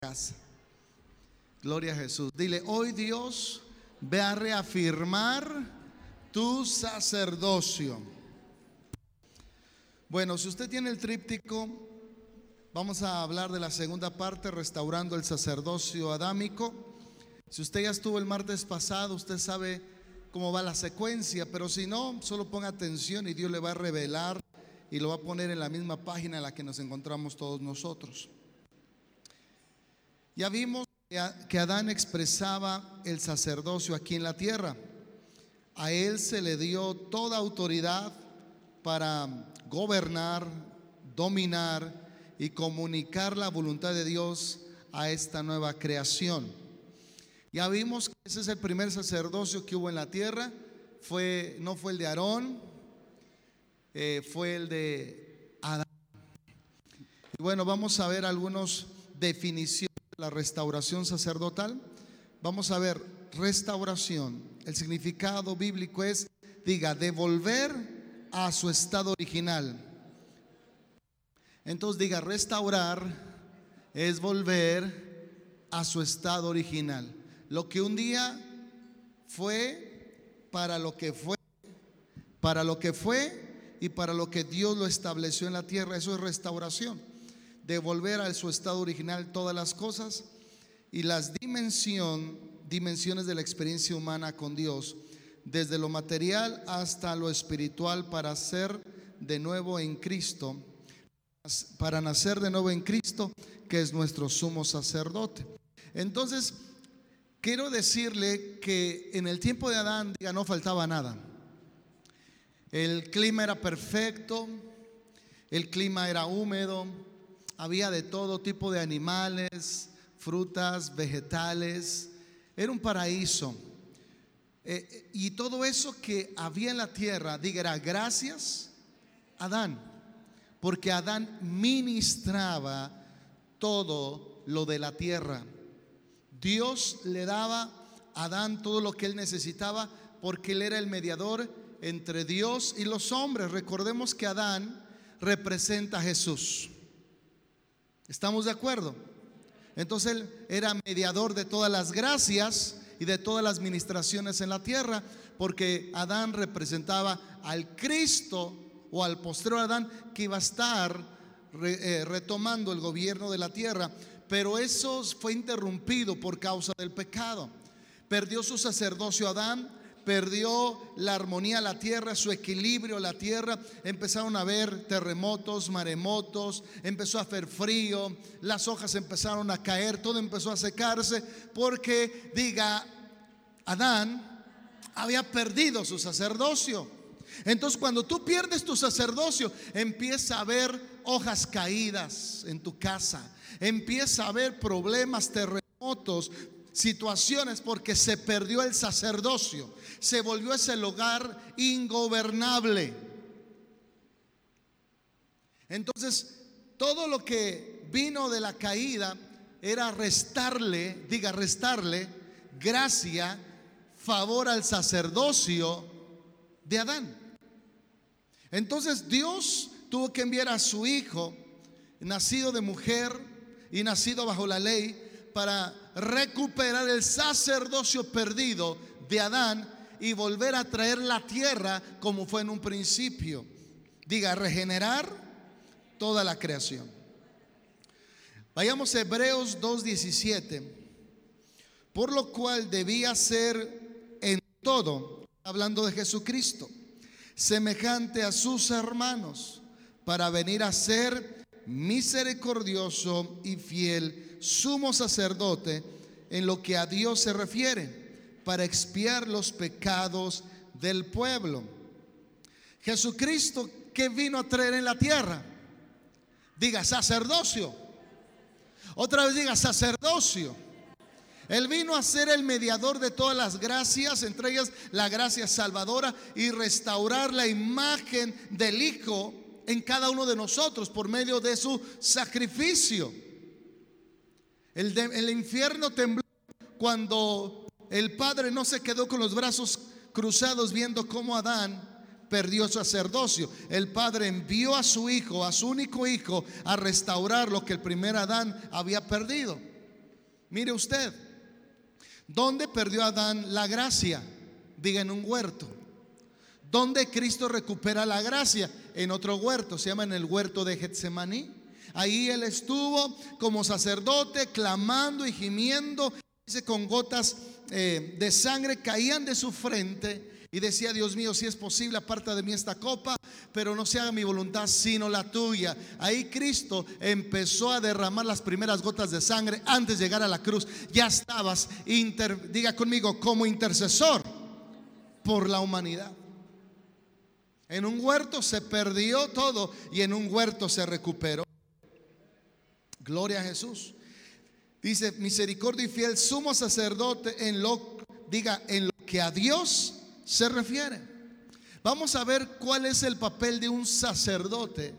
casa. Gloria a Jesús. Dile, hoy Dios ve a reafirmar tu sacerdocio. Bueno, si usted tiene el tríptico, vamos a hablar de la segunda parte, restaurando el sacerdocio adámico. Si usted ya estuvo el martes pasado, usted sabe cómo va la secuencia, pero si no, solo ponga atención y Dios le va a revelar y lo va a poner en la misma página en la que nos encontramos todos nosotros. Ya vimos que Adán expresaba el sacerdocio aquí en la tierra. A él se le dio toda autoridad para gobernar, dominar y comunicar la voluntad de Dios a esta nueva creación. Ya vimos que ese es el primer sacerdocio que hubo en la tierra. Fue, no fue el de Aarón, eh, fue el de Adán. Y bueno, vamos a ver algunas definiciones de la restauración sacerdotal. Vamos a ver restauración. El significado bíblico es, diga, devolver a su estado original. Entonces diga, restaurar es volver a su estado original. Lo que un día fue para lo que fue, para lo que fue y para lo que Dios lo estableció en la tierra. Eso es restauración. Devolver a su estado original todas las cosas y las dimensión, dimensiones de la experiencia humana con Dios, desde lo material hasta lo espiritual para ser de nuevo en Cristo, para nacer de nuevo en Cristo, que es nuestro sumo sacerdote. Entonces, Quiero decirle que en el tiempo de Adán, diga, no faltaba nada. El clima era perfecto, el clima era húmedo, había de todo tipo de animales, frutas, vegetales, era un paraíso. Eh, y todo eso que había en la tierra, diga, gracias Adán, porque Adán ministraba todo lo de la tierra. Dios le daba a Adán todo lo que él necesitaba porque él era el mediador entre Dios y los hombres. Recordemos que Adán representa a Jesús. ¿Estamos de acuerdo? Entonces él era mediador de todas las gracias y de todas las ministraciones en la tierra, porque Adán representaba al Cristo o al posterior Adán que iba a estar eh, retomando el gobierno de la tierra. Pero eso fue interrumpido por causa del pecado. Perdió su sacerdocio Adán, perdió la armonía la tierra, su equilibrio la tierra. Empezaron a haber terremotos, maremotos, empezó a hacer frío, las hojas empezaron a caer, todo empezó a secarse, porque diga, Adán había perdido su sacerdocio. Entonces cuando tú pierdes tu sacerdocio, empieza a haber hojas caídas en tu casa, empieza a haber problemas, terremotos, situaciones porque se perdió el sacerdocio, se volvió ese lugar ingobernable. Entonces, todo lo que vino de la caída era restarle, diga, restarle gracia, favor al sacerdocio de Adán. Entonces Dios tuvo que enviar a su hijo, nacido de mujer y nacido bajo la ley, para recuperar el sacerdocio perdido de Adán y volver a traer la tierra como fue en un principio. Diga, regenerar toda la creación. Vayamos a Hebreos 2.17. Por lo cual debía ser en todo, hablando de Jesucristo semejante a sus hermanos, para venir a ser misericordioso y fiel sumo sacerdote en lo que a Dios se refiere, para expiar los pecados del pueblo. Jesucristo, ¿qué vino a traer en la tierra? Diga sacerdocio. Otra vez diga sacerdocio. Él vino a ser el mediador de todas las gracias, entre ellas la gracia salvadora, y restaurar la imagen del Hijo en cada uno de nosotros por medio de su sacrificio. El, infierno tembló cuando el Padre no se quedó con los brazos cruzados viendo cómo Adán perdió sacerdocio. El Padre envió a su Hijo, a su único Hijo, a restaurar lo que el primer Adán había perdido. Mire usted, ¿dónde perdió Adán la gracia? Diga en un huerto. ¿Dónde Cristo recupera la gracia? En otro huerto, se llama en el huerto de Getsemaní. Ahí él estuvo como sacerdote clamando y gimiendo, dice con gotas eh, de sangre caían de su frente y decía, Dios mío, si es posible, aparta de mí esta copa, pero no se haga mi voluntad sino la tuya. Ahí Cristo empezó a derramar las primeras gotas de sangre antes de llegar a la cruz. Ya estabas, diga conmigo, como intercesor por la humanidad. En un huerto se perdió todo y en un huerto se recuperó. Gloria a Jesús. Dice, misericordia y fiel sumo sacerdote en lo, diga, en lo que a Dios se refiere. Vamos a ver cuál es el papel de un sacerdote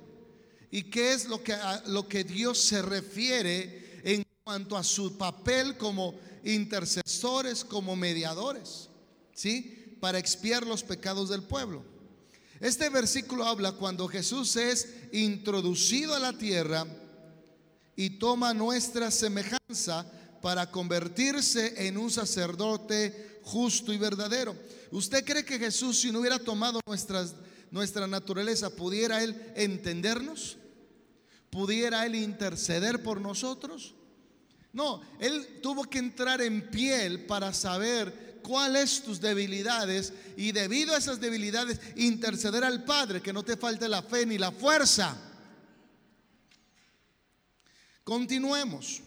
y qué es lo que, a, lo que Dios se refiere en cuanto a su papel como intercesores, como mediadores, ¿sí? Para expiar los pecados del pueblo. Este versículo habla cuando Jesús es introducido a la tierra y toma nuestra semejanza para convertirse en un sacerdote justo y verdadero. ¿Usted cree que Jesús, si no hubiera tomado nuestras, nuestra naturaleza, pudiera Él entendernos? ¿Pudiera Él interceder por nosotros? No, Él tuvo que entrar en piel para saber cuáles tus debilidades y debido a esas debilidades interceder al Padre, que no te falte la fe ni la fuerza Continuemos.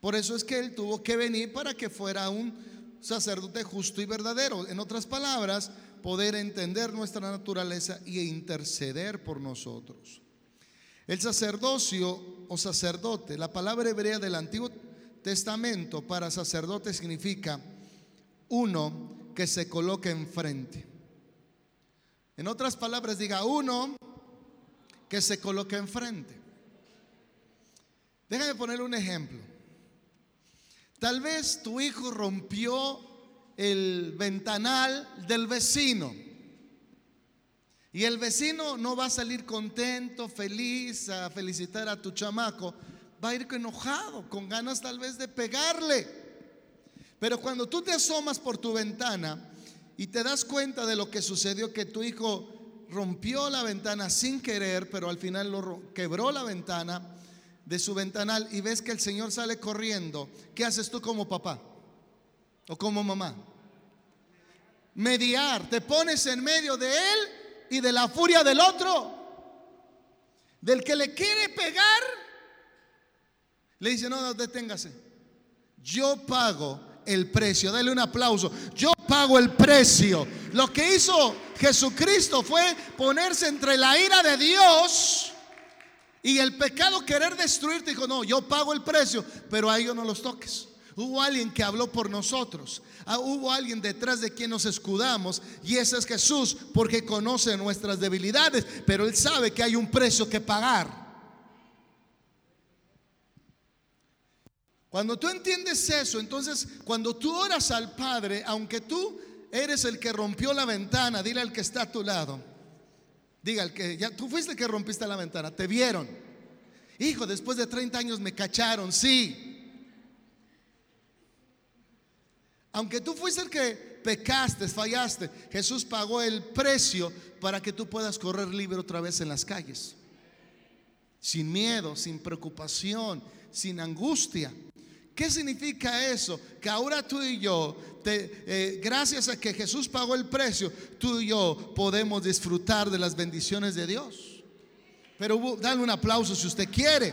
Por eso es que Él tuvo que venir para que fuera un sacerdote justo y verdadero. En otras palabras, poder entender nuestra naturaleza y interceder por nosotros. El sacerdocio o sacerdote, la palabra hebrea del Antiguo Testamento para sacerdote significa uno que se coloca enfrente. En otras palabras, diga uno que se coloca enfrente. Déjame poner un ejemplo. Tal vez tu hijo rompió el ventanal del vecino. Y el vecino no va a salir contento, feliz, a felicitar a tu chamaco. Va a ir enojado, con ganas tal vez de pegarle. Pero cuando tú te asomas por tu ventana y te das cuenta de lo que sucedió, que tu hijo rompió la ventana sin querer, pero al final lo quebró la ventana, de su ventanal y ves que el Señor sale corriendo, ¿qué haces tú como papá o como mamá? Mediar, te pones en medio de él y de la furia del otro, del que le quiere pegar, le dice, no, deténgase, yo pago el precio, dale un aplauso, yo pago el precio. Lo que hizo Jesucristo fue ponerse entre la ira de Dios y el pecado querer destruirte dijo, no, yo pago el precio, pero a ellos no los toques. Hubo alguien que habló por nosotros. Ah, hubo alguien detrás de quien nos escudamos. Y ese es Jesús porque conoce nuestras debilidades. Pero Él sabe que hay un precio que pagar. Cuando tú entiendes eso, entonces cuando tú oras al Padre, aunque tú eres el que rompió la ventana, dile al que está a tu lado. Diga, el que ya tú fuiste el que rompiste la ventana, te vieron. Hijo, después de 30 años me cacharon, sí. Aunque tú fuiste el que pecaste, fallaste, Jesús pagó el precio para que tú puedas correr libre otra vez en las calles. Sin miedo, sin preocupación, sin angustia. ¿Qué significa eso? Que ahora tú y yo, eh, gracias a que Jesús pagó el precio, tú y yo podemos disfrutar de las bendiciones de Dios. Pero dale un aplauso si usted quiere.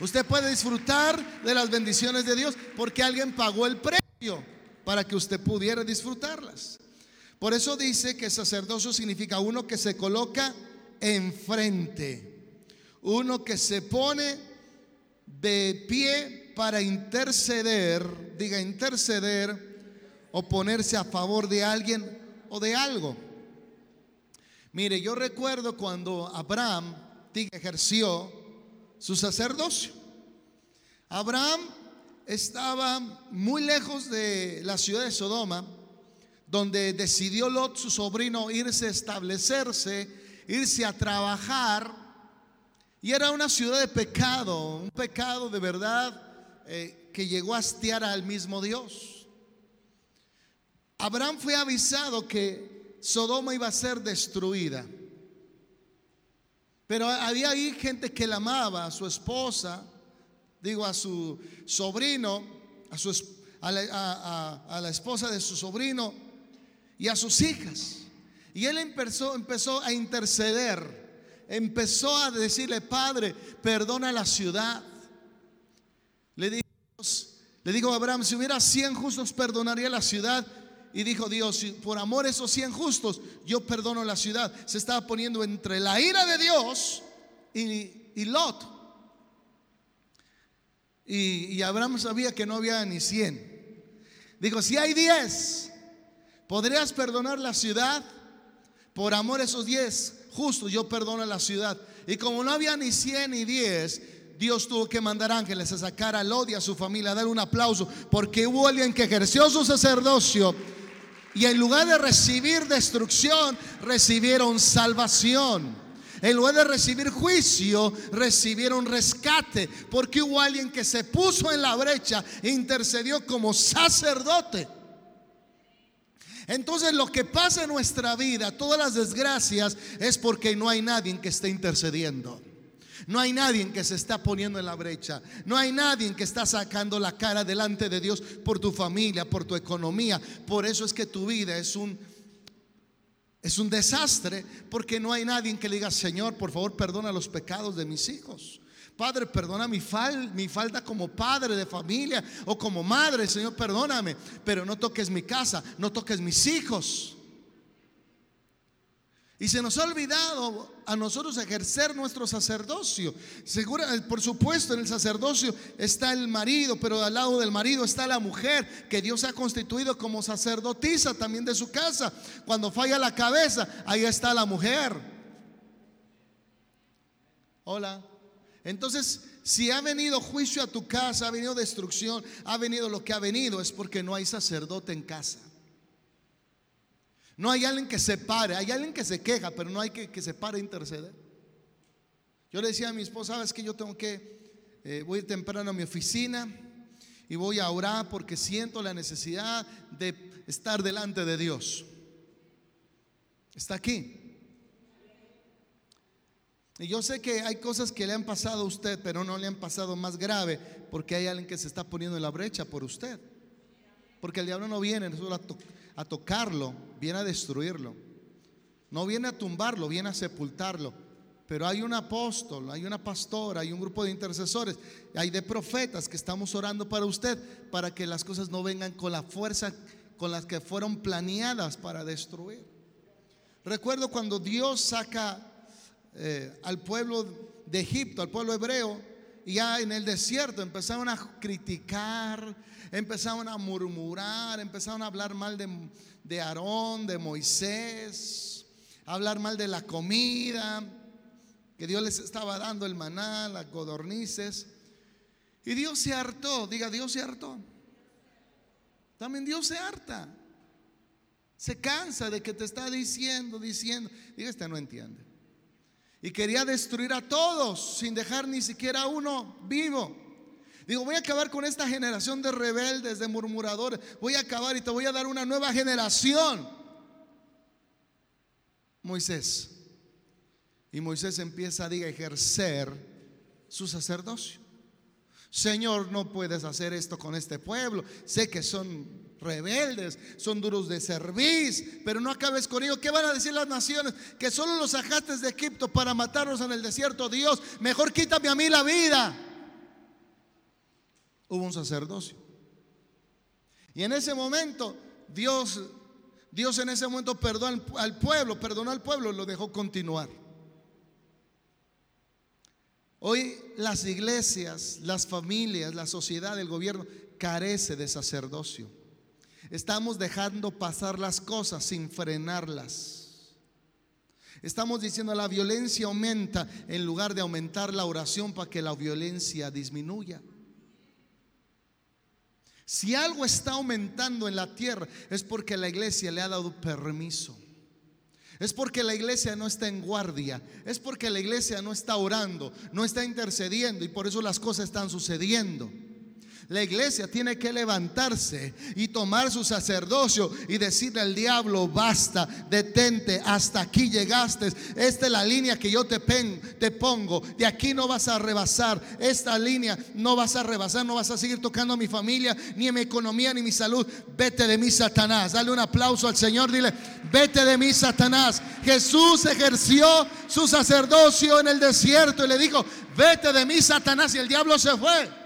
Usted puede disfrutar de las bendiciones de Dios porque alguien pagó el precio para que usted pudiera disfrutarlas. Por eso dice que sacerdocio significa uno que se coloca enfrente, uno que se pone de pie para interceder, diga interceder o ponerse a favor de alguien o de algo. Mire, yo recuerdo cuando Abraham ejerció su sacerdocio. Abraham estaba muy lejos de la ciudad de Sodoma, donde decidió Lot, su sobrino, irse a establecerse, irse a trabajar. Y era una ciudad de pecado, un pecado de verdad eh, que llegó a hastiar al mismo Dios. Abraham fue avisado que Sodoma iba a ser destruida. Pero había ahí gente que la amaba, a su esposa, digo, a su sobrino, a, su, la, a la esposa de su sobrino y a sus hijas. Y él empezó, empezó a interceder, empezó a decirle, Padre, perdona la ciudad. Le dijo, le dijo a Abraham, si hubiera 100 justos, perdonaría la ciudad. Y dijo Dios, por amor esos 100 justos, yo perdono la ciudad. Se estaba poniendo entre la ira de Dios y, Lot. Y, y, Abraham sabía que no había ni 100. Dijo, si hay 10, ¿podrías perdonar la ciudad? Por amor a esos 10 justos, yo perdono la ciudad. Y como no había ni 100 ni 10, Dios tuvo que mandar ángeles a sacar al odio a su familia, a dar un aplauso, porque hubo alguien que ejerció su sacerdocio y en lugar de recibir destrucción, recibieron salvación. En lugar de recibir juicio, recibieron rescate, porque hubo alguien que se puso en la brecha e intercedió como sacerdote. Entonces lo que pasa en nuestra vida, todas las desgracias, es porque no hay nadie que esté intercediendo. No hay nadie que se está poniendo en la brecha. No hay nadie que está sacando la cara delante de Dios por tu familia, por tu economía. Por eso es que tu vida es un es un desastre porque no hay nadie que le diga, "Señor, por favor, perdona los pecados de mis hijos." Padre, perdona mi, fal, mi falta como padre de familia o como madre, Señor, perdóname, pero no toques mi casa, no toques mis hijos. Y se nos ha olvidado a nosotros ejercer nuestro sacerdocio. Por supuesto, en el sacerdocio está el marido, pero al lado del marido está la mujer que Dios ha constituido como sacerdotisa también de su casa. Cuando falla la cabeza, ahí está la mujer. Hola. Entonces, si ha venido juicio a tu casa, ha venido destrucción, ha venido lo que ha venido, es porque no hay sacerdote en casa. No hay alguien que se pare, hay alguien que se queja, pero no hay que, que se pare a interceder. Yo le decía a mi esposa, sabes que yo tengo que, eh, voy temprano a mi oficina y voy a orar porque siento la necesidad de estar delante de Dios. Está aquí. Y yo sé que hay cosas que le han pasado a usted, pero no le han pasado más grave porque hay alguien que se está poniendo en la brecha por usted. Porque el diablo no viene solo a, tocarlo, viene a destruirlo. No viene a tumbarlo, viene a sepultarlo. Pero hay un apóstol, hay una pastora, hay un grupo de intercesores, hay de profetas que estamos orando para usted, para que las cosas no vengan con la fuerza con las que fueron planeadas para destruir. Recuerdo cuando Dios saca eh, al pueblo de Egipto, al pueblo hebreo, ya en el desierto empezaron a criticar, empezaron a murmurar, empezaron a hablar mal de, de Aarón, de Moisés, a hablar mal de la comida, que Dios les estaba dando el maná, las codornices. Y Dios se hartó, diga, Dios se hartó. También Dios se harta. Se cansa de que te está diciendo, diciendo. Diga, este no entiende. Y quería destruir a todos sin dejar ni siquiera uno vivo. Digo, voy a acabar con esta generación de rebeldes, de murmuradores. Voy a acabar y te voy a dar una nueva generación. Moisés. Y Moisés empieza a ejercer su sacerdocio. Señor, no puedes hacer esto con este pueblo. Sé que son rebeldes, son duros de servir, pero no acabes con ellos. ¿Qué van a decir las naciones? Que solo los sacaste de Egipto para matarlos en el desierto. Dios, mejor quítame a mí la vida hubo un sacerdocio. Y en ese momento Dios, Dios en ese momento perdonó al pueblo, perdonó al pueblo y lo dejó continuar. Hoy las iglesias, las familias, la sociedad, el gobierno carece de sacerdocio. Estamos dejando pasar las cosas sin frenarlas. Estamos diciendo la violencia aumenta en lugar de aumentar la oración para que la violencia disminuya. Si algo está aumentando en la tierra es porque la iglesia le ha dado permiso. Es porque la iglesia no está en guardia. Es porque la iglesia no está orando, no está intercediendo y por eso las cosas están sucediendo. La iglesia tiene que levantarse y tomar su sacerdocio y decirle al diablo, basta, detente, hasta aquí llegaste. Esta es la línea que yo te, pongo. De aquí no vas a rebasar. Esta línea no vas a rebasar, no vas a seguir tocando a mi familia, ni a mi economía, ni mi salud. Vete de mí, Satanás. Dale un aplauso al Señor. Dile, vete de mí, Satanás. Jesús ejerció su sacerdocio en el desierto y le dijo, vete de mí, Satanás. Y el diablo se fue.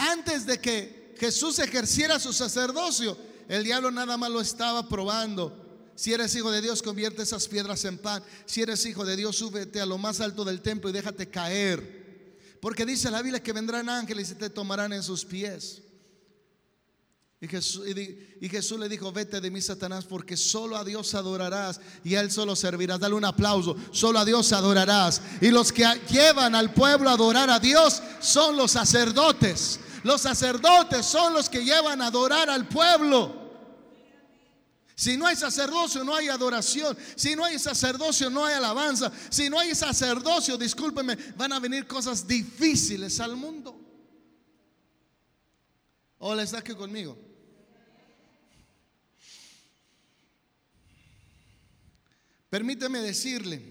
Antes de que Jesús ejerciera su sacerdocio, el diablo nada más lo estaba probando. Si eres hijo de Dios, convierte esas piedras en pan. Si eres hijo de Dios, súbete a lo más alto del templo y déjate caer. Porque dice la Biblia que vendrán ángeles y te tomarán en sus pies. Y Jesús, le dijo, vete de mí, Satanás, porque solo a Dios adorarás y a Él solo servirás. Dale un aplauso, solo a Dios adorarás. Y los que llevan al pueblo a adorar a Dios son los sacerdotes. Los sacerdotes son los que llevan a adorar al pueblo. Si no hay sacerdocio, no hay adoración. Si no hay sacerdocio, no hay alabanza. Si no hay sacerdocio, discúlpenme, van a venir cosas difíciles al mundo. Hola, está aquí conmigo. Permíteme decirle,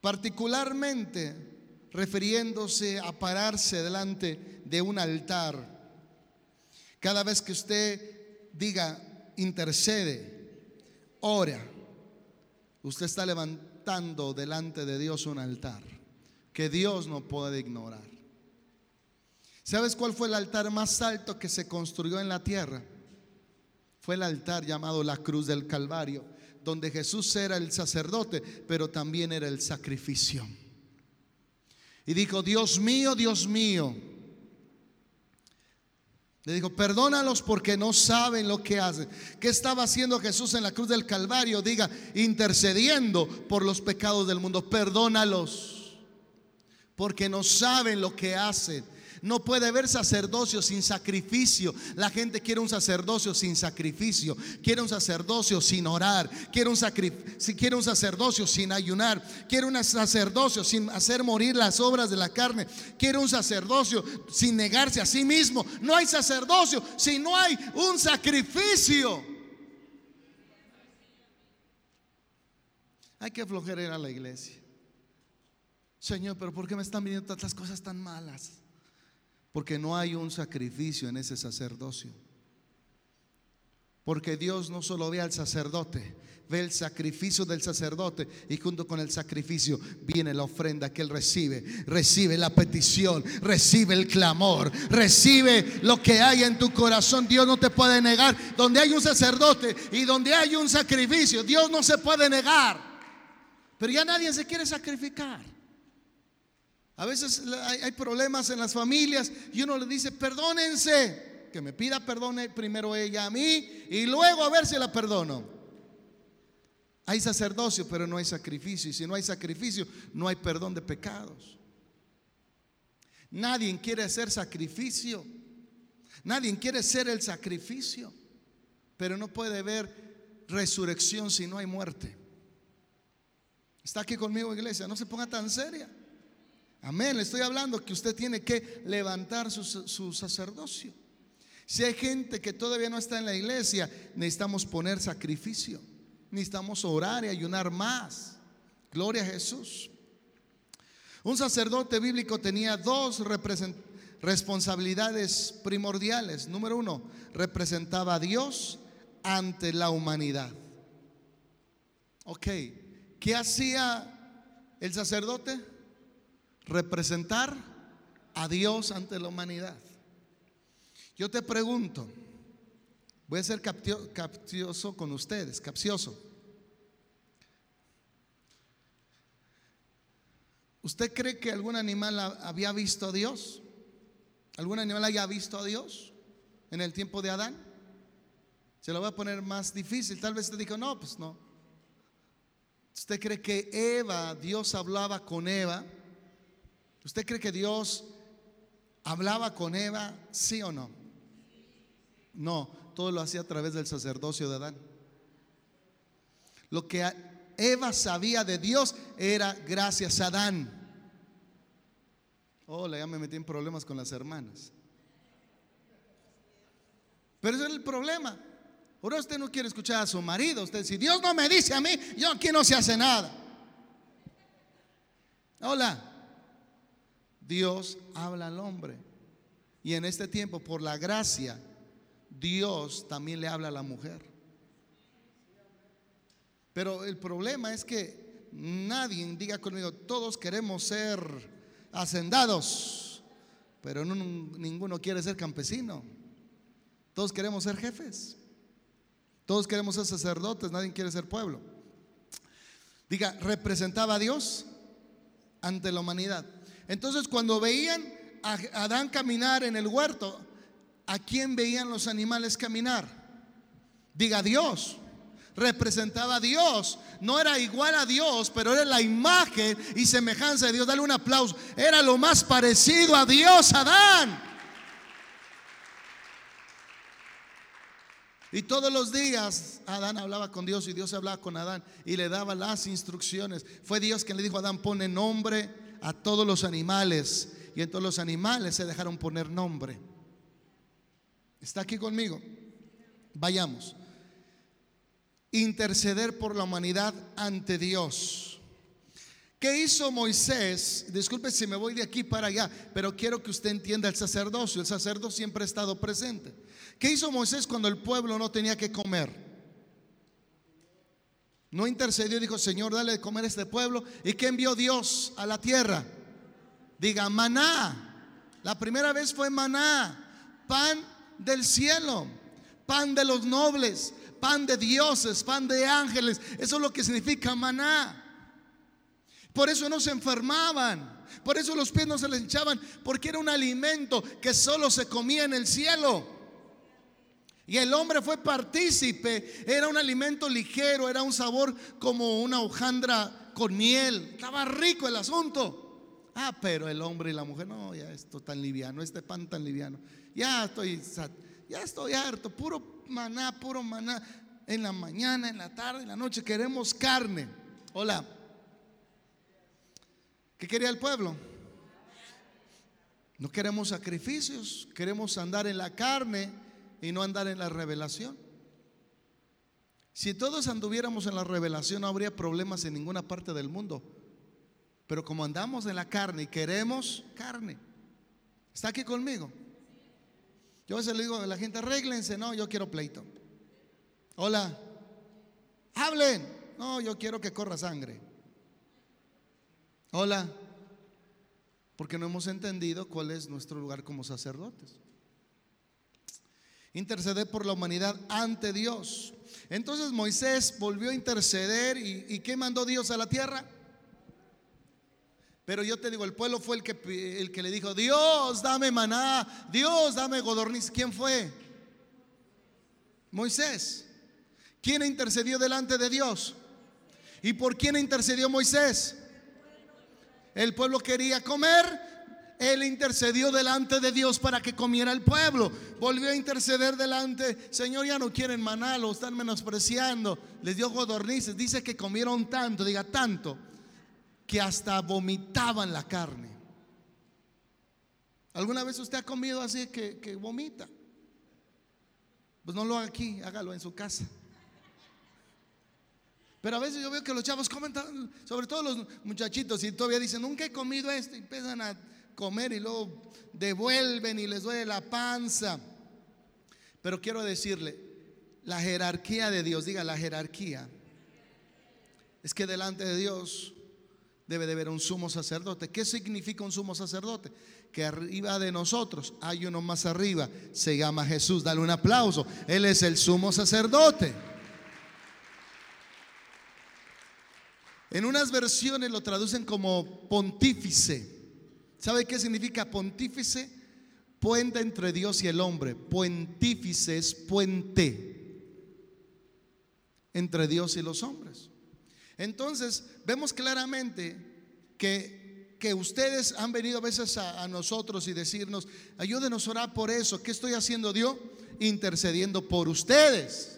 particularmente refiriéndose a pararse delante de un altar. Cada vez que usted diga intercede, ora, usted está levantando delante de Dios un altar que Dios no puede ignorar. ¿Sabes cuál fue el altar más alto que se construyó en la tierra? Fue el altar llamado la cruz del Calvario, donde Jesús era el sacerdote, pero también era el sacrificio. Y dijo, Dios mío, Dios mío. Le dijo, perdónalos porque no saben lo que hacen. ¿Qué estaba haciendo Jesús en la cruz del Calvario? Diga, intercediendo por los pecados del mundo. Perdónalos porque no saben lo que hacen. No puede haber sacerdocio sin sacrificio. La gente quiere un sacerdocio sin sacrificio. Quiere un sacerdocio sin orar. Quiere un, quiere un sacerdocio sin ayunar. Quiere un sacerdocio sin hacer morir las obras de la carne. Quiere un sacerdocio sin negarse a sí mismo. No hay sacerdocio si no hay un sacrificio. Hay que aflojar a la iglesia. Señor, pero ¿por qué me están viniendo tantas cosas tan malas? Porque no hay un sacrificio en ese sacerdocio. Porque Dios no solo ve al sacerdote, ve el sacrificio del sacerdote y junto con el sacrificio viene la ofrenda que él recibe. Recibe la petición, recibe el clamor, recibe lo que hay en tu corazón. Dios no te puede negar. Donde hay un sacerdote y donde hay un sacrificio, Dios no se puede negar. Pero ya nadie se quiere sacrificar. A veces hay, problemas en las familias y uno le dice, perdónense, que me pida perdón primero ella a mí y luego a ver si la perdono. Hay sacerdocio, pero no hay sacrificio. Y si no hay sacrificio, no hay perdón de pecados. Nadie quiere hacer sacrificio. Nadie quiere ser el sacrificio. Pero no puede haber resurrección si no hay muerte. Está aquí conmigo, iglesia. No se ponga tan seria. Amén. Le estoy hablando que usted tiene que levantar su, sacerdocio. Si hay gente que todavía no está en la iglesia, necesitamos poner sacrificio. Necesitamos orar y ayunar más. Gloria a Jesús. Un sacerdote bíblico tenía dos responsabilidades primordiales. Número uno, representaba a Dios ante la humanidad. Ok, ¿qué hacía el sacerdote? Representar a Dios ante la humanidad. Yo te pregunto, voy a ser capcioso con ustedes, capcioso. ¿Usted cree que algún animal había visto a Dios? ¿Algún animal haya visto a Dios en el tiempo de Adán? Se lo voy a poner más difícil. Tal vez usted dijo, no, pues no. ¿Usted cree que Eva, Dios hablaba con Eva? ¿Usted cree que Dios hablaba con Eva, sí o no? No, todo lo hacía a través del sacerdocio de Adán. Lo que Eva sabía de Dios era gracias a Adán. Hola, ya me metí en problemas con las hermanas. Pero ese es el problema. Ahora usted no quiere escuchar a su marido. Usted, si Dios no me dice a mí, yo aquí no se hace nada. Hola. Dios habla al hombre. Y en este tiempo, por la gracia, Dios también le habla a la mujer. Pero el problema es que nadie, diga conmigo, todos queremos ser hacendados, pero ninguno quiere ser campesino. Todos queremos ser jefes. Todos queremos ser sacerdotes, nadie quiere ser pueblo. Diga, representaba a Dios ante la humanidad. Entonces, cuando veían a Adán caminar en el huerto, ¿a quién veían los animales caminar? Diga Dios. Representaba a Dios. No era igual a Dios, pero era la imagen y semejanza de Dios. Dale un aplauso. Era lo más parecido a Dios, Adán. Y todos los días Adán hablaba con Dios y Dios hablaba con Adán y le daba las instrucciones. Fue Dios quien le dijo a Adán, pone nombre a todos los animales. Y en todos los animales se dejaron poner nombre. ¿Está aquí conmigo? Vayamos. Interceder por la humanidad ante Dios. ¿Qué hizo Moisés? Disculpe si me voy de aquí para allá, pero quiero que usted entienda el sacerdocio. El sacerdocio siempre ha estado presente. ¿Qué hizo Moisés cuando el pueblo no tenía que comer? No intercedió y dijo, Señor, dale de comer a este pueblo. ¿Y qué envió Dios a la tierra? Diga, maná. La primera vez fue maná, pan del cielo, pan de los nobles, pan de dioses, pan de ángeles. Eso es lo que significa maná. Por eso no se enfermaban. Por eso los pies no se les echaban, porque era un alimento que solo se comía en el cielo. Y el hombre fue partícipe. Era un alimento ligero, era un sabor como una hojandra con miel. Estaba rico el asunto. Ah, pero el hombre y la mujer, no, ya esto tan liviano, este pan tan liviano. Ya estoy, ya estoy harto, puro maná, puro maná. En la mañana, en la tarde, en la noche queremos carne. Hola. ¿Qué quería el pueblo? No queremos sacrificios, queremos andar en la carne y no andar en la revelación. Si todos anduviéramos en la revelación no habría problemas en ninguna parte del mundo. Pero como andamos en la carne y queremos carne, ¿está aquí conmigo? Yo a veces le digo a la gente, arréglense, no, yo quiero pleito. Hola, hablen, no, yo quiero que corra sangre. Hola, porque no hemos entendido cuál es nuestro lugar como sacerdotes interceder por la humanidad ante Dios. Entonces Moisés volvió a interceder y, ¿qué mandó Dios a la tierra? Pero yo te digo, el pueblo fue el que, el que le dijo, Dios, dame maná, Dios, dame godorniz. ¿Quién fue? Moisés. ¿Quién intercedió delante de Dios? ¿Y por quién intercedió Moisés? El pueblo quería comer, él intercedió delante de Dios para que comiera el pueblo. Volvió a interceder delante. Señor, ya no quieren maná, lo están menospreciando. Les dio godornices. Dice que comieron tanto, diga tanto, que hasta vomitaban la carne. ¿Alguna vez usted ha comido así que, que vomita? Pues no lo haga aquí, hágalo en su casa. Pero a veces yo veo que los chavos comen, sobre todo los muchachitos, y todavía dicen, nunca he comido esto, y empiezan a comer y luego devuelven y les duele la panza. Pero quiero decirle, la jerarquía de Dios, diga la jerarquía, es que delante de Dios debe de haber un sumo sacerdote. ¿Qué significa un sumo sacerdote? Que arriba de nosotros hay uno más arriba, se llama Jesús. Dale un aplauso. Él es el sumo sacerdote. En unas versiones lo traducen como pontífice. ¿Sabe qué significa pontífice? Puente entre Dios y el hombre. Pontífice es puente entre Dios y los hombres. Entonces, vemos claramente que, que ustedes han venido a veces a, a, nosotros y decirnos, ayúdenos a orar por eso. ¿Qué estoy haciendo Dios? Intercediendo por ustedes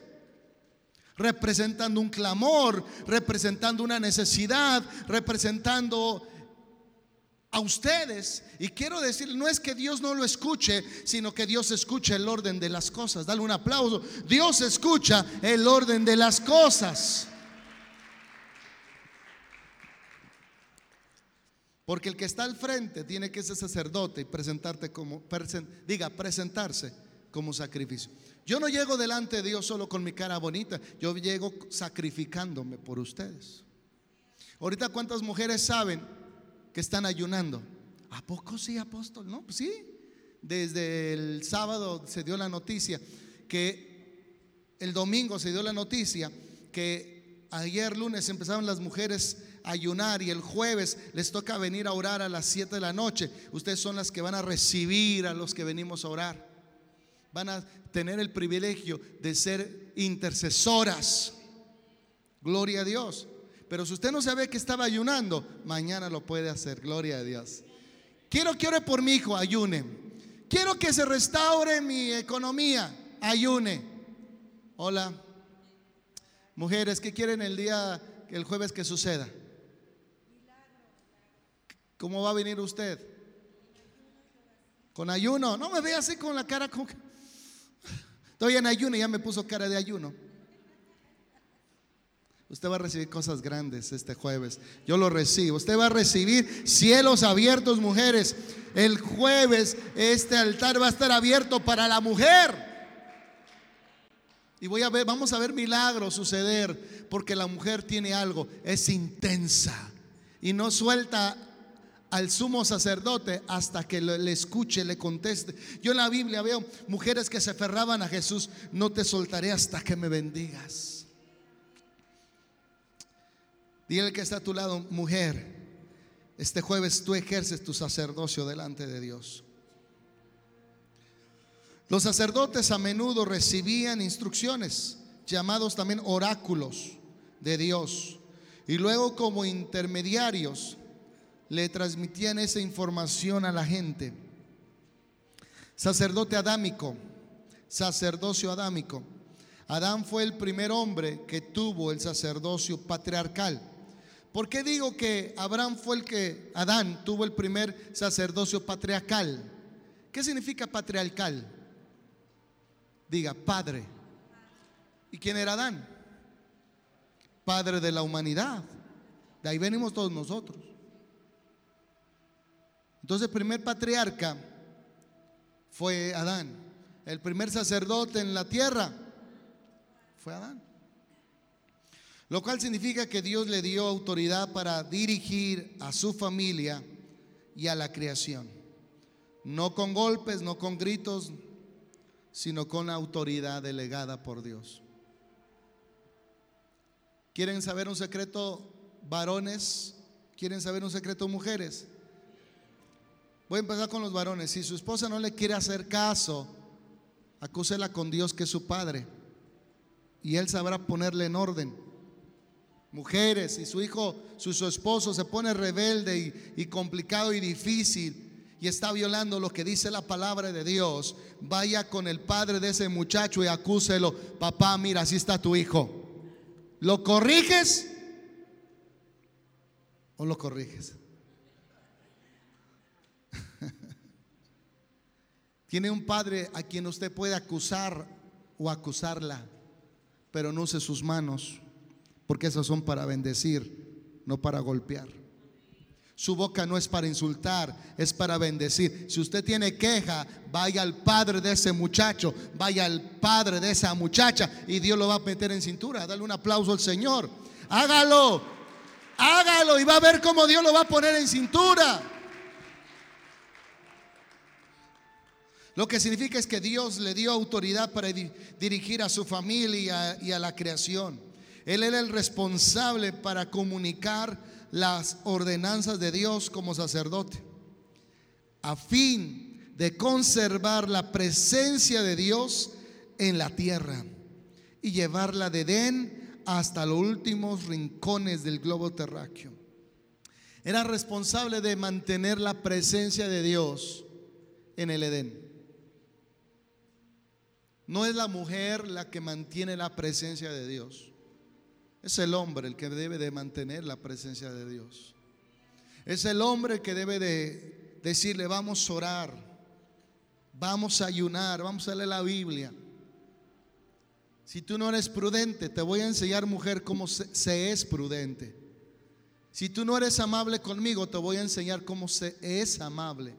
representando un clamor, representando una necesidad, representando a ustedes. Y quiero decir, no es que Dios no lo escuche, sino que Dios escucha el orden de las cosas. Dale un aplauso. Dios escucha el orden de las cosas. Porque el que está al frente tiene que ser sacerdote y presentarte como, diga, presentarse como sacrificio. Yo no llego delante de Dios solo con mi cara bonita, yo llego sacrificándome por ustedes. Ahorita cuántas mujeres saben que están ayunando. ¿A poco sí, apóstol? No, pues sí. Desde el sábado se dio la noticia que el domingo se dio la noticia que ayer lunes empezaron las mujeres a ayunar y el jueves les toca venir a orar a las 7 de la noche. Ustedes son las que van a recibir a los que venimos a orar. Van a tener el privilegio de ser intercesoras. Gloria a Dios. Pero si usted no sabe que estaba ayunando, mañana lo puede hacer. Gloria a Dios. Quiero que ore por mi hijo, ayune. Quiero que se restaure mi economía, ayune. Hola. Mujeres, ¿qué quieren el día, el jueves que suceda? ¿Cómo va a venir usted? Con ayuno. No me ve así con la cara que... Estoy en ayuno ya me puso cara de ayuno. Usted va a recibir cosas grandes este jueves. Yo lo recibo. Usted va a recibir cielos abiertos, mujeres. El jueves este altar va a estar abierto para la mujer. Y voy a ver, vamos a ver milagros suceder, porque la mujer tiene algo, es intensa y no suelta al sumo sacerdote hasta que le, escuche, le conteste. Yo en la Biblia veo mujeres que se aferraban a Jesús, no te soltaré hasta que me bendigas. Dile que está a tu lado, mujer, este jueves tú ejerces tu sacerdocio delante de Dios. Los sacerdotes a menudo recibían instrucciones, llamados también oráculos de Dios, y luego como intermediarios le transmitían esa información a la gente. Sacerdote adámico, sacerdocio adámico. Adán fue el primer hombre que tuvo el sacerdocio patriarcal. ¿Por qué digo que Abraham fue el que, Adán tuvo el primer sacerdocio patriarcal? ¿Qué significa patriarcal? Diga, padre. ¿Y quién era Adán? Padre de la humanidad. De ahí venimos todos nosotros. Entonces el primer patriarca fue Adán. El primer sacerdote en la tierra fue Adán. Lo cual significa que Dios le dio autoridad para dirigir a su familia y a la creación. No con golpes, no con gritos, sino con autoridad delegada por Dios. ¿Quieren saber un secreto, varones? ¿Quieren saber un secreto, mujeres? Voy a empezar con los varones. Si su esposa no le quiere hacer caso, acúsela con Dios que es su padre. Y él sabrá ponerle en orden mujeres, y su hijo, su, esposo se pone rebelde y, complicado y difícil y está violando lo que dice la palabra de Dios, vaya con el padre de ese muchacho y acúselo, papá, mira, así está tu hijo. ¿Lo corriges o lo corriges? Tiene un padre a quien usted puede acusar o acusarla, pero no use sus manos porque esos son para bendecir, no para golpear. Su boca no es para insultar, es para bendecir. Si usted tiene queja, vaya al padre de ese muchacho, vaya al padre de esa muchacha y Dios lo va a meter en cintura. Dale un aplauso al Señor. Hágalo, hágalo y va a ver cómo Dios lo va a poner en cintura. Lo que significa es que Dios le dio autoridad para dirigir a su familia y a la creación. Él era el responsable para comunicar las ordenanzas de Dios como sacerdote, a fin de conservar la presencia de Dios en la tierra y llevarla de Edén hasta los últimos rincones del globo terráqueo. Era responsable de mantener la presencia de Dios en el Edén. No es la mujer la que mantiene la presencia de Dios. Es el hombre el que debe de mantener la presencia de Dios. Es el hombre que debe de decirle, vamos a orar, vamos a ayunar, vamos a leer la Biblia. Si tú no eres prudente, te voy a enseñar, mujer, cómo se, es prudente. Si tú no eres amable conmigo, te voy a enseñar cómo se es amable.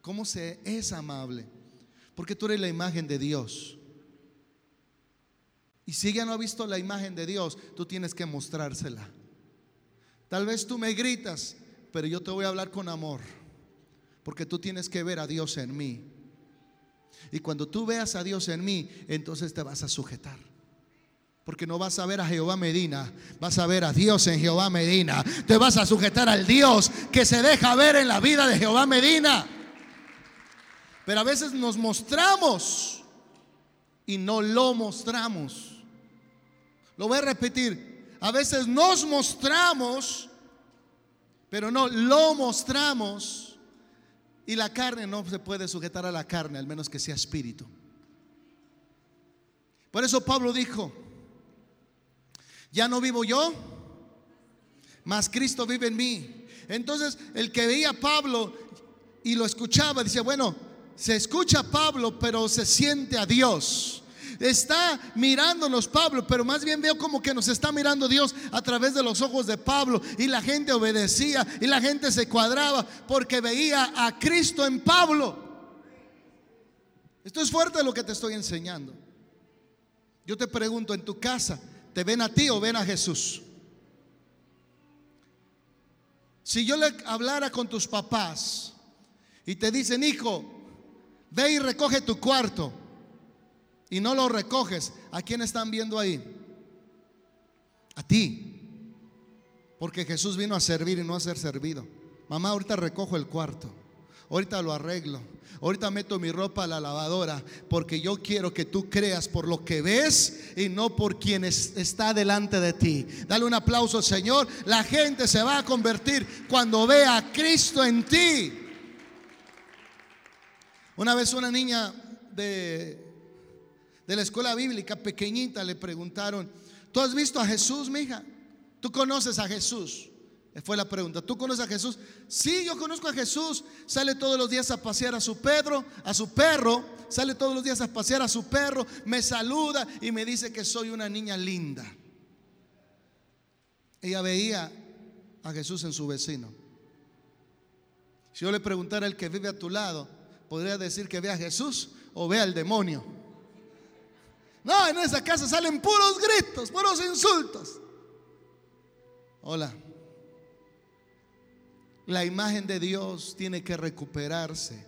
Cómo se es amable. Porque tú eres la imagen de Dios. Y si ella no ha visto la imagen de Dios, tú tienes que mostrársela. Tal vez tú me gritas, pero yo te voy a hablar con amor. Porque tú tienes que ver a Dios en mí. Y cuando tú veas a Dios en mí, entonces te vas a sujetar. Porque no vas a ver a Jehová Medina, vas a ver a Dios en Jehová Medina. Te vas a sujetar al Dios que se deja ver en la vida de Jehová Medina. Pero a veces nos mostramos y no lo mostramos. Lo voy a repetir. A veces nos mostramos, pero no lo mostramos. Y la carne no se puede sujetar a la carne, al menos que sea espíritu. Por eso Pablo dijo, ya no vivo yo, mas Cristo vive en mí. Entonces el que veía a Pablo y lo escuchaba, dice, bueno, se escucha a Pablo, pero se siente a Dios está mirándonos Pablo, pero más bien veo como que nos está mirando Dios a través de los ojos de Pablo. Y la gente obedecía y la gente se cuadraba porque veía a Cristo en Pablo. Esto es fuerte lo que te estoy enseñando. Yo te pregunto, en tu casa, ¿te ven a ti o ven a Jesús? Si yo le hablara con tus papás y te dicen, hijo, ve y recoge tu cuarto y no lo recoges, ¿a quién están viendo ahí? A ti. Porque Jesús vino a servir y no a ser servido. Mamá, ahorita recojo el cuarto. Ahorita lo arreglo. Ahorita meto mi ropa a la lavadora porque yo quiero que tú creas por lo que ves y no por quien está delante de ti. Dale un aplauso, Señor. La gente se va a convertir cuando vea a Cristo en ti. Una vez una niña de de la escuela bíblica pequeñita le preguntaron, ¿tú has visto a Jesús, mija? ¿Tú conoces a Jesús? Fue la pregunta. ¿Tú conoces a Jesús? Sí, yo conozco a Jesús. Sale todos los días a pasear a su Pedro, a su perro. Sale todos los días a pasear a su perro. Me saluda y me dice que soy una niña linda. Ella veía a Jesús en su vecino. Si yo le preguntara al que vive a tu lado, podría decir que ve a Jesús o ve al demonio. No, en esa casa salen puros gritos, puros insultos. Hola. La imagen de Dios tiene que recuperarse.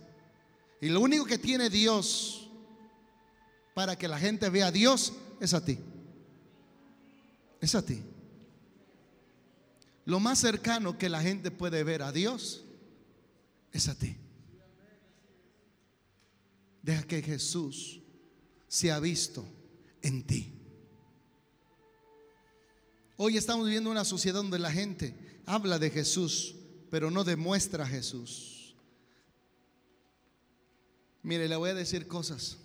Y lo único que tiene Dios para que la gente vea a Dios es a ti. Es a ti. Lo más cercano que la gente puede ver a Dios es a ti. Deja que Jesús sea visto en ti. Hoy estamos viviendo una sociedad donde la gente habla de Jesús, pero no demuestra a Jesús. Mire, le voy a decir cosas.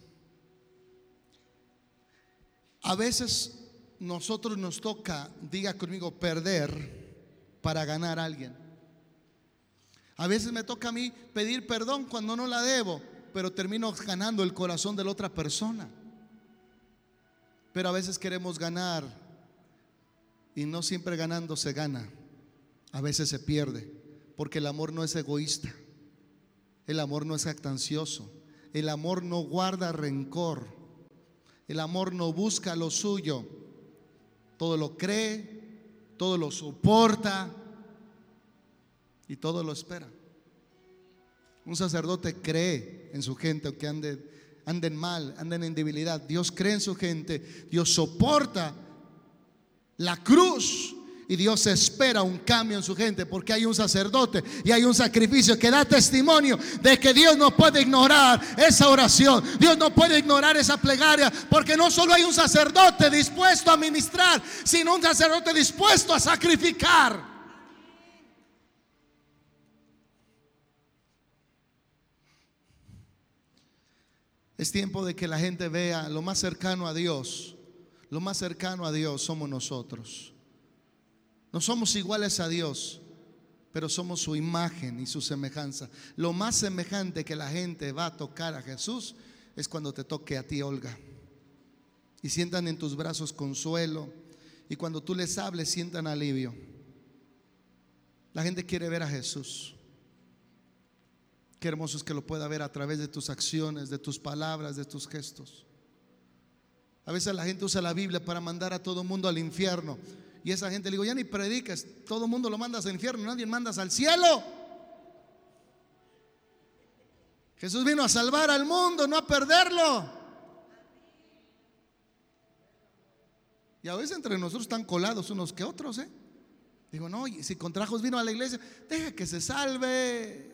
A veces nosotros nos toca, diga conmigo, perder para ganar a alguien. A veces me toca a mí pedir perdón cuando no la debo, pero termino ganando el corazón de la otra persona. Pero a veces queremos ganar y no siempre ganando se gana. A veces se pierde, porque el amor no es egoísta. El amor no es actancioso. El amor no guarda rencor. El amor no busca lo suyo. Todo lo cree, todo lo soporta y todo lo espera. Un sacerdote cree en su gente, aunque ande anden mal, anden en debilidad. Dios cree en su gente, Dios soporta la cruz y Dios espera un cambio en su gente porque hay un sacerdote y hay un sacrificio que da testimonio de que Dios no puede ignorar esa oración. Dios no puede ignorar esa plegaria porque no solo hay un sacerdote dispuesto a ministrar, sino un sacerdote dispuesto a sacrificar. Es tiempo de que la gente vea lo más cercano a Dios. Lo más cercano a Dios somos nosotros. No somos iguales a Dios, pero somos su imagen y su semejanza. Lo más semejante que la gente va a tocar a Jesús es cuando te toque a ti, Olga. Y sientan en tus brazos consuelo. Y cuando tú les hables, sientan alivio. La gente quiere ver a Jesús. Qué hermoso es que lo pueda ver a través de tus acciones, de tus palabras, de tus gestos. A veces la gente usa la Biblia para mandar a todo el mundo al infierno. Y esa gente le digo, ya ni prediques, todo el mundo lo mandas al infierno, nadie mandas al cielo. Jesús vino a salvar al mundo, no a perderlo. Y a veces entre nosotros están colados unos que otros, ¿eh? Digo, no, si contrajos vino a la iglesia, deja que se salve.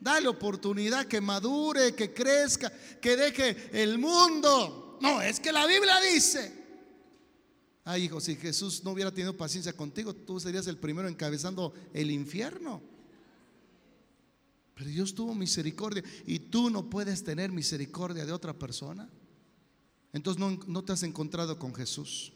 Dale oportunidad que madure, que crezca, que deje el mundo. No, es que la Biblia dice. Ay, hijo, si Jesús no hubiera tenido paciencia contigo, tú serías el primero encabezando el infierno. Pero Dios tuvo misericordia y tú no puedes tener misericordia de otra persona. Entonces no, no te has encontrado con Jesús.